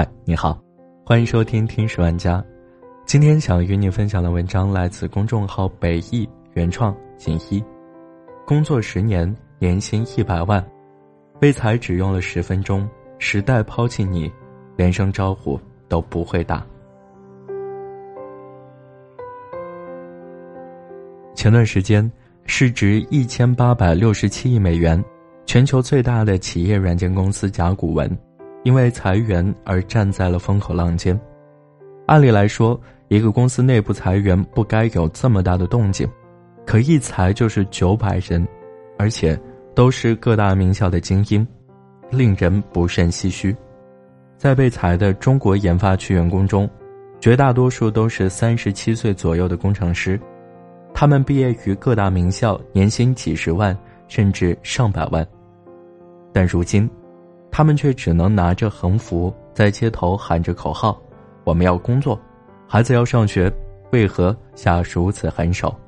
嗨，你好，欢迎收听《听十万家》。今天想与你分享的文章来自公众号“北艺”，原创锦一。工作十年，年薪一百万，被裁只用了十分钟，时代抛弃你，连声招呼都不会打。前段时间，市值一千八百六十七亿美元，全球最大的企业软件公司甲骨文。因为裁员而站在了风口浪尖。按理来说，一个公司内部裁员不该有这么大的动静，可一裁就是九百人，而且都是各大名校的精英，令人不胜唏嘘。在被裁的中国研发区员工中，绝大多数都是三十七岁左右的工程师，他们毕业于各大名校，年薪几十万甚至上百万，但如今。他们却只能拿着横幅在街头喊着口号：“我们要工作，孩子要上学，为何下如此狠手？”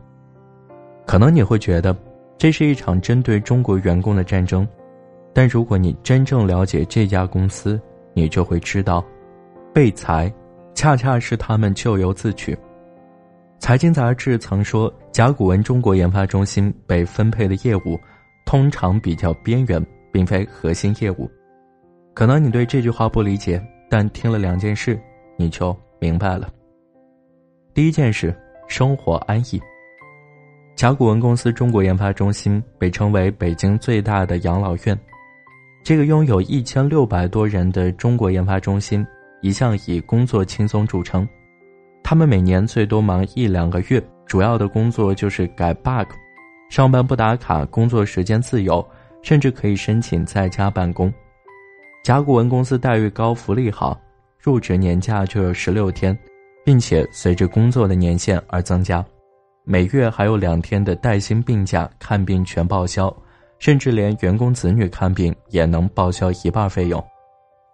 可能你会觉得这是一场针对中国员工的战争，但如果你真正了解这家公司，你就会知道，被裁恰恰是他们咎由自取。财经杂志曾说，甲骨文中国研发中心被分配的业务通常比较边缘，并非核心业务。可能你对这句话不理解，但听了两件事，你就明白了。第一件事，生活安逸。甲骨文公司中国研发中心被称为北京最大的养老院，这个拥有一千六百多人的中国研发中心一向以工作轻松著称。他们每年最多忙一两个月，主要的工作就是改 bug，上班不打卡，工作时间自由，甚至可以申请在家办公。甲骨文公司待遇高，福利好，入职年假就有十六天，并且随着工作的年限而增加，每月还有两天的带薪病假，看病全报销，甚至连员工子女看病也能报销一半费用。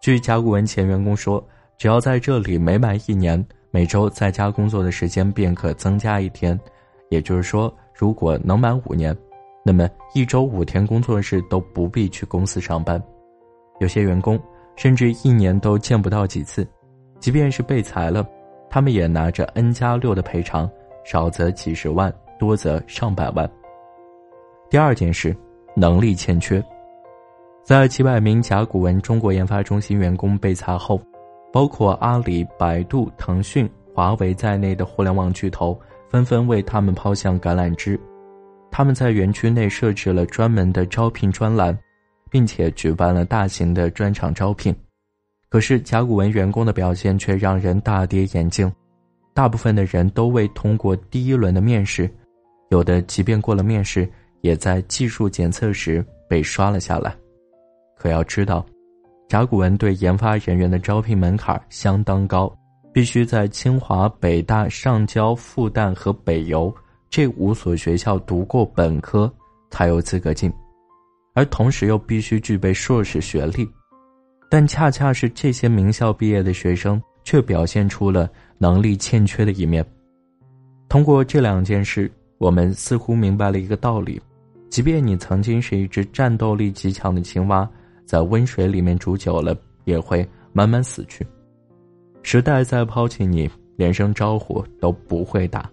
据甲骨文前员工说，只要在这里每满一年，每周在家工作的时间便可增加一天，也就是说，如果能满五年，那么一周五天工作日都不必去公司上班。有些员工甚至一年都见不到几次，即便是被裁了，他们也拿着 N 加六的赔偿，少则几十万，多则上百万。第二件事，能力欠缺，在几百名甲骨文中国研发中心员工被裁后，包括阿里、百度、腾讯、华为在内的互联网巨头纷纷为他们抛向橄榄枝，他们在园区内设置了专门的招聘专栏。并且举办了大型的专场招聘，可是甲骨文员工的表现却让人大跌眼镜。大部分的人都未通过第一轮的面试，有的即便过了面试，也在技术检测时被刷了下来。可要知道，甲骨文对研发人员的招聘门槛相当高，必须在清华、北大、上交、复旦和北邮这五所学校读过本科，才有资格进。而同时又必须具备硕士学历，但恰恰是这些名校毕业的学生，却表现出了能力欠缺的一面。通过这两件事，我们似乎明白了一个道理：即便你曾经是一只战斗力极强的青蛙，在温水里面煮久了，也会慢慢死去。时代在抛弃你，连声招呼都不会打。《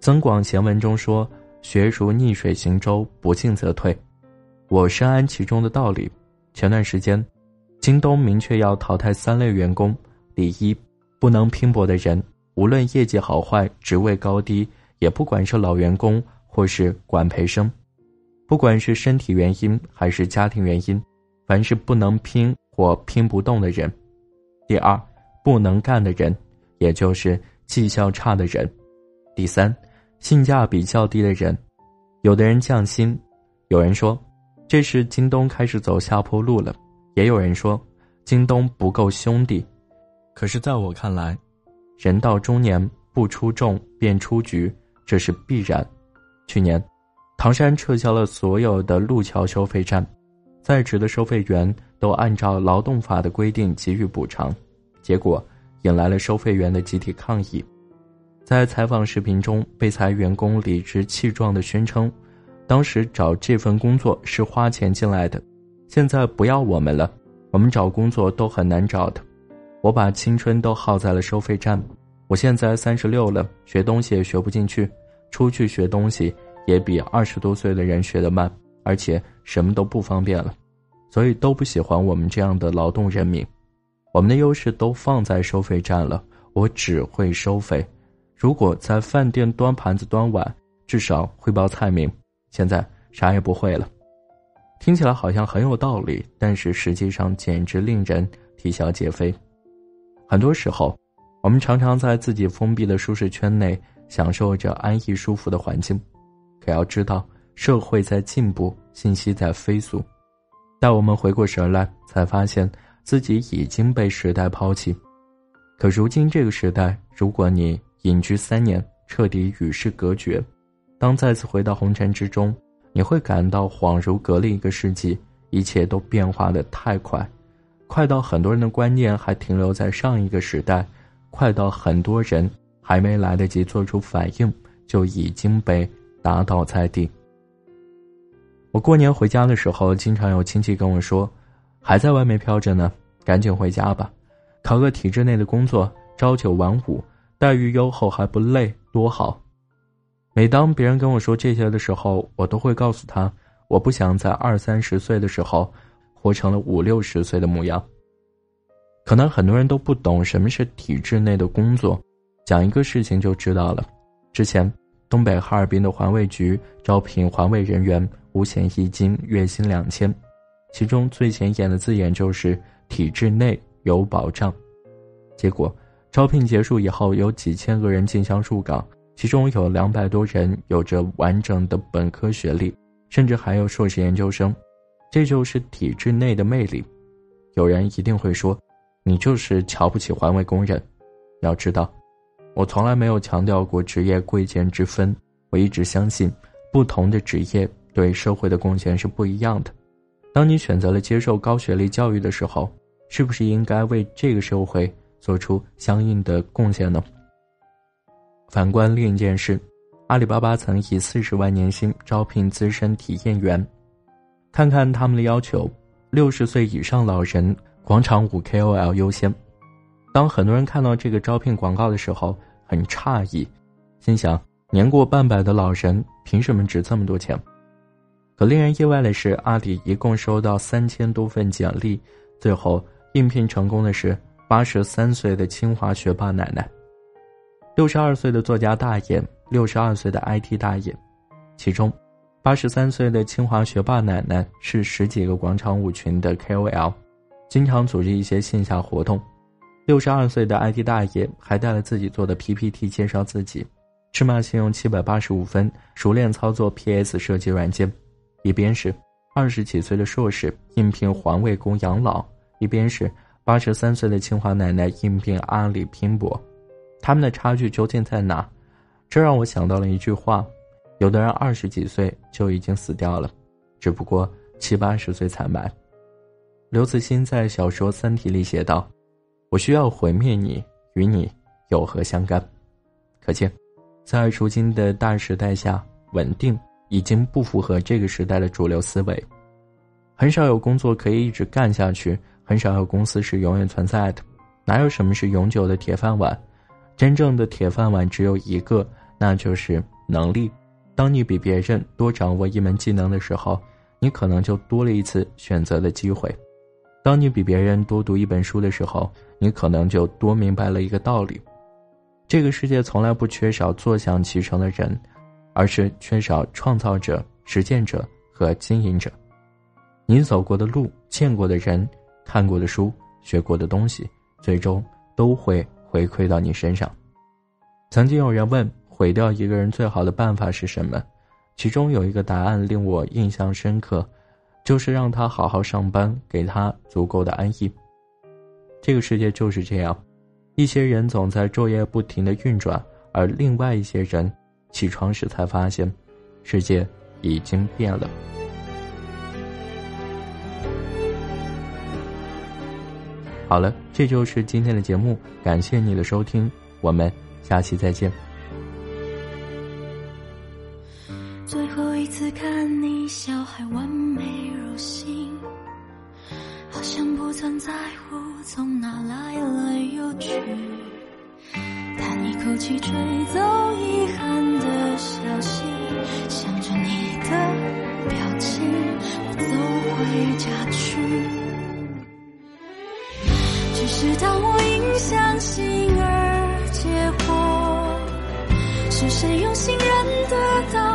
增广贤文》中说：“学如逆水行舟，不进则退。”我深谙其中的道理。前段时间，京东明确要淘汰三类员工：第一，不能拼搏的人，无论业绩好坏、职位高低，也不管是老员工或是管培生，不管是身体原因还是家庭原因，凡是不能拼或拼不动的人；第二，不能干的人，也就是绩效差的人；第三，性价比较低的人。有的人降薪，有人说。这是京东开始走下坡路了，也有人说，京东不够兄弟。可是，在我看来，人到中年不出众便出局，这是必然。去年，唐山撤销了所有的路桥收费站，在职的收费员都按照劳动法的规定给予补偿，结果引来了收费员的集体抗议。在采访视频中，被裁员工理直气壮地宣称。当时找这份工作是花钱进来的，现在不要我们了，我们找工作都很难找的。我把青春都耗在了收费站。我现在三十六了，学东西也学不进去，出去学东西也比二十多岁的人学得慢，而且什么都不方便了，所以都不喜欢我们这样的劳动人民。我们的优势都放在收费站了，我只会收费。如果在饭店端盘子端碗，至少会报菜名。现在啥也不会了，听起来好像很有道理，但是实际上简直令人啼笑皆非。很多时候，我们常常在自己封闭的舒适圈内享受着安逸舒服的环境，可要知道，社会在进步，信息在飞速。待我们回过神来，才发现。自己已经被时代抛弃，可如今这个时代，如果你隐居三年，彻底与世隔绝，当再次回到红尘之中，你会感到恍如隔了一个世纪，一切都变化的太快，快到很多人的观念还停留在上一个时代，快到很多人还没来得及做出反应，就已经被打倒在地。我过年回家的时候，经常有亲戚跟我说。还在外面飘着呢，赶紧回家吧，考个体制内的工作，朝九晚五，待遇优厚还不累，多好。每当别人跟我说这些的时候，我都会告诉他，我不想在二三十岁的时候，活成了五六十岁的模样。可能很多人都不懂什么是体制内的工作，讲一个事情就知道了。之前，东北哈尔滨的环卫局招聘环卫人员，五险一金，月薪两千。其中最显眼的字眼就是“体制内有保障”。结果，招聘结束以后，有几千个人竞相入岗，其中有两百多人有着完整的本科学历，甚至还有硕士研究生。这就是体制内的魅力。有人一定会说：“你就是瞧不起环卫工人。”要知道，我从来没有强调过职业贵贱之分。我一直相信，不同的职业对社会的贡献是不一样的。当你选择了接受高学历教育的时候，是不是应该为这个社会做出相应的贡献呢？反观另一件事，阿里巴巴曾以四十万年薪招聘资深体验员，看看他们的要求：六十岁以上老人、广场舞 KOL 优先。当很多人看到这个招聘广告的时候，很诧异，心想：年过半百的老人凭什么值这么多钱？可令人意外的是，阿里一共收到三千多份简历，最后应聘成功的是八十三岁的清华学霸奶奶，六十二岁的作家大爷，六十二岁的 IT 大爷。其中，八十三岁的清华学霸奶奶是十几个广场舞群的 KOL，经常组织一些线下活动；六十二岁的 IT 大爷还带了自己做的 PPT 介绍自己，芝麻信用七百八十五分，熟练操作 PS 设计软件。一边是二十几岁的硕士应聘环卫工养老，一边是八十三岁的清华奶奶应聘阿里拼搏，他们的差距究竟在哪？这让我想到了一句话：有的人二十几岁就已经死掉了，只不过七八十岁才埋。刘慈欣在小说《三体》里写道：“我需要毁灭你，与你有何相干？”可见，在如今的大时代下，稳定。已经不符合这个时代的主流思维，很少有工作可以一直干下去，很少有公司是永远存在的，哪有什么是永久的铁饭碗？真正的铁饭碗只有一个，那就是能力。当你比别人多掌握一门技能的时候，你可能就多了一次选择的机会；当你比别人多读一本书的时候，你可能就多明白了一个道理：这个世界从来不缺少坐享其成的人。而是缺少创造者、实践者和经营者。你走过的路、见过的人、看过的书、学过的东西，最终都会回馈到你身上。曾经有人问：毁掉一个人最好的办法是什么？其中有一个答案令我印象深刻，就是让他好好上班，给他足够的安逸。这个世界就是这样，一些人总在昼夜不停的运转，而另外一些人。起床时才发现，世界已经变了。好了，这就是今天的节目，感谢你的收听，我们下期再见。最后一次看你笑，还完美如新。好像不曾在乎从哪来来又去。叹一口气，吹走遗憾的消息，想着你。直到我因相信而结果，是谁用心认得到？